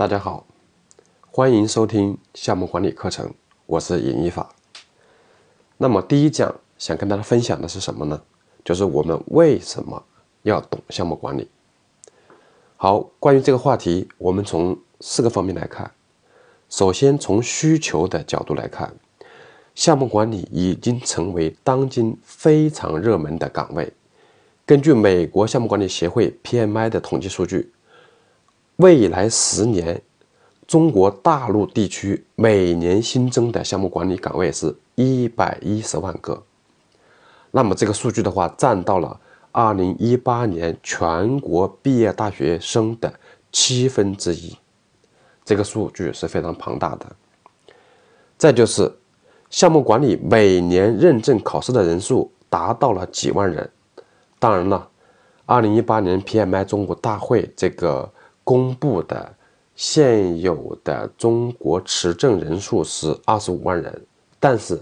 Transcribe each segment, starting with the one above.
大家好，欢迎收听项目管理课程，我是尹一法。那么第一讲想跟大家分享的是什么呢？就是我们为什么要懂项目管理。好，关于这个话题，我们从四个方面来看。首先从需求的角度来看，项目管理已经成为当今非常热门的岗位。根据美国项目管理协会 PMI 的统计数据。未来十年，中国大陆地区每年新增的项目管理岗位是一百一十万个。那么这个数据的话，占到了二零一八年全国毕业大学生的七分之一，这个数据是非常庞大的。再就是，项目管理每年认证考试的人数达到了几万人。当然了，二零一八年 PMI 中国大会这个。公布的现有的中国持证人数是二十五万人，但是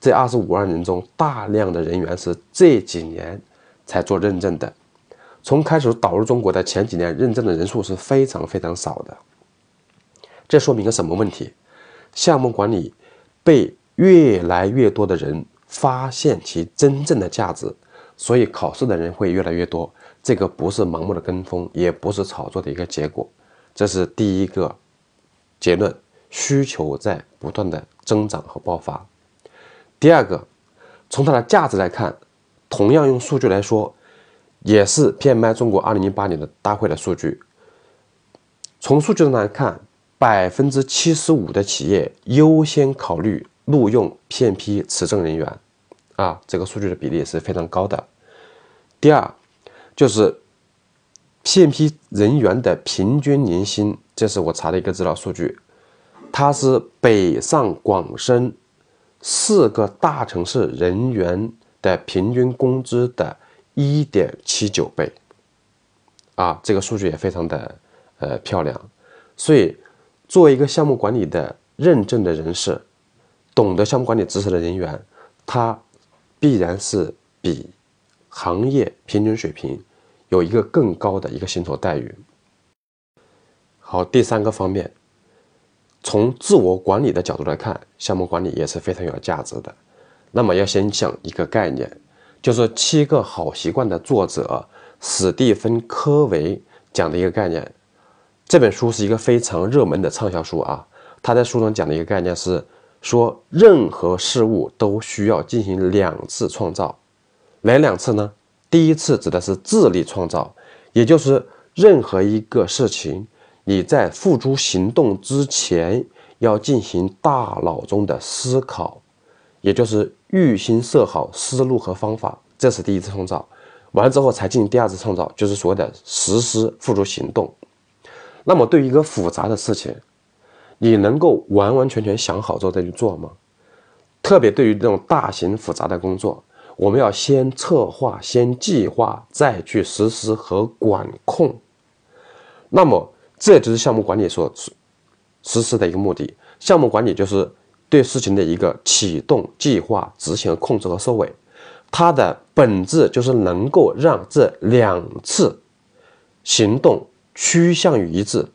这二十五万人中，大量的人员是这几年才做认证的。从开始导入中国的前几年，认证的人数是非常非常少的。这说明个什么问题？项目管理被越来越多的人发现其真正的价值，所以考试的人会越来越多。这个不是盲目的跟风，也不是炒作的一个结果，这是第一个结论：需求在不断的增长和爆发。第二个，从它的价值来看，同样用数据来说，也是 PMI 中国二零一八年的大会的数据。从数据上来看，百分之七十五的企业优先考虑录用 PMP 持证人员，啊，这个数据的比例是非常高的。第二。就是 PMP 人员的平均年薪，这是我查的一个资料数据，它是北上广深四个大城市人员的平均工资的一点七九倍，啊，这个数据也非常的呃漂亮，所以作为一个项目管理的认证的人士，懂得项目管理知识的人员，他必然是比行业平均水平。有一个更高的一个薪酬待遇。好，第三个方面，从自我管理的角度来看，项目管理也是非常有价值的。那么要先讲一个概念，就是《七个好习惯》的作者史蒂芬·科维讲的一个概念。这本书是一个非常热门的畅销书啊。他在书中讲的一个概念是说，任何事物都需要进行两次创造，哪两次呢？第一次指的是智力创造，也就是任何一个事情，你在付诸行动之前要进行大脑中的思考，也就是预先设好思路和方法，这是第一次创造。完了之后才进行第二次创造，就是所谓的实施付诸行动。那么对于一个复杂的事情，你能够完完全全想好之后再去做吗？特别对于这种大型复杂的工作。我们要先策划、先计划，再去实施和管控。那么，这就是项目管理所实施的一个目的。项目管理就是对事情的一个启动、计划、执行、控制和收尾。它的本质就是能够让这两次行动趋向于一致。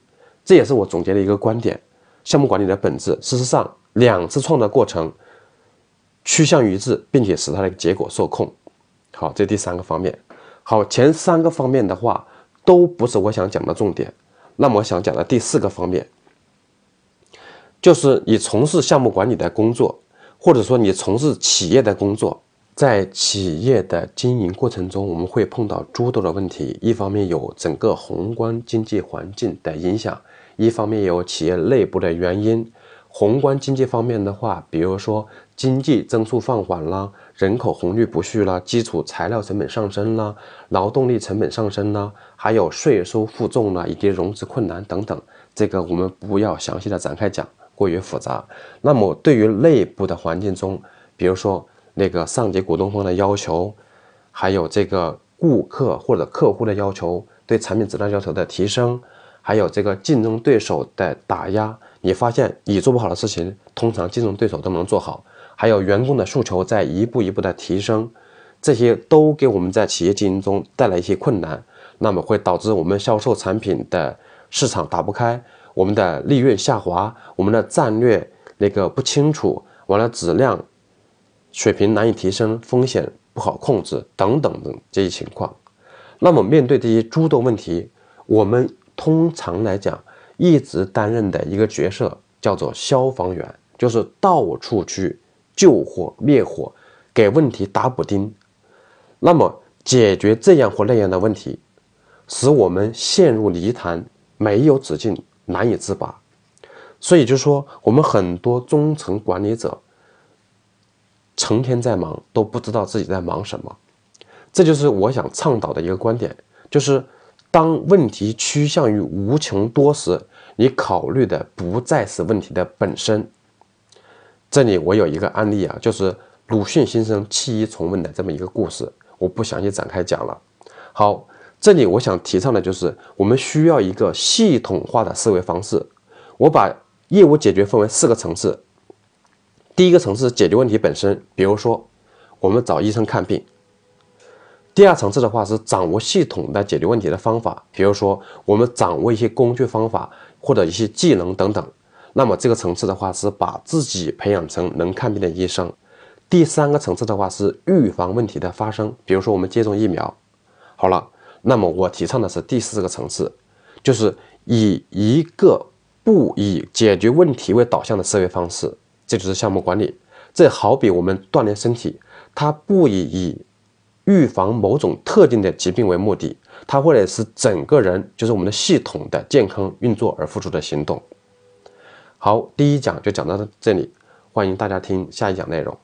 这也是我总结的一个观点：项目管理的本质，事实上，两次创造过程。趋向于一致，并且使它的结果受控。好，这第三个方面。好，前三个方面的话都不是我想讲的重点。那么我想讲的第四个方面，就是你从事项目管理的工作，或者说你从事企业的工作，在企业的经营过程中，我们会碰到诸多的问题。一方面有整个宏观经济环境的影响，一方面有企业内部的原因。宏观经济方面的话，比如说经济增速放缓啦，人口红利不续啦，基础材料成本上升啦，劳动力成本上升啦，还有税收负重啦，以及融资困难等等，这个我们不要详细的展开讲，过于复杂。那么对于内部的环境中，比如说那个上级股东方的要求，还有这个顾客或者客户的要求，对产品质量要求的提升，还有这个竞争对手的打压。你发现你做不好的事情，通常竞争对手都能做好。还有员工的诉求在一步一步的提升，这些都给我们在企业经营中带来一些困难，那么会导致我们销售产品的市场打不开，我们的利润下滑，我们的战略那个不清楚，完了质量水平难以提升，风险不好控制等等等这些情况。那么面对这些诸多问题，我们通常来讲一直担任的一个角色叫做消防员，就是到处去救火灭火，给问题打补丁。那么解决这样或那样的问题，使我们陷入泥潭，没有止境，难以自拔。所以就说我们很多中层管理者成天在忙，都不知道自己在忙什么。这就是我想倡导的一个观点，就是当问题趋向于无穷多时，你考虑的不再是问题的本身。这里我有一个案例啊，就是鲁迅先生弃医从文的这么一个故事，我不详细展开讲了。好，这里我想提倡的就是我们需要一个系统化的思维方式。我把业务解决分为四个层次，第一个层次解决问题本身，比如说我们找医生看病。第二层次的话是掌握系统的解决问题的方法，比如说我们掌握一些工具方法或者一些技能等等。那么这个层次的话是把自己培养成能看病的医生。第三个层次的话是预防问题的发生，比如说我们接种疫苗。好了，那么我提倡的是第四个层次，就是以一个不以解决问题为导向的思维方式，这就是项目管理。这好比我们锻炼身体，它不以以预防某种特定的疾病为目的，它为了是整个人，就是我们的系统的健康运作而付出的行动。好，第一讲就讲到这里，欢迎大家听下一讲内容。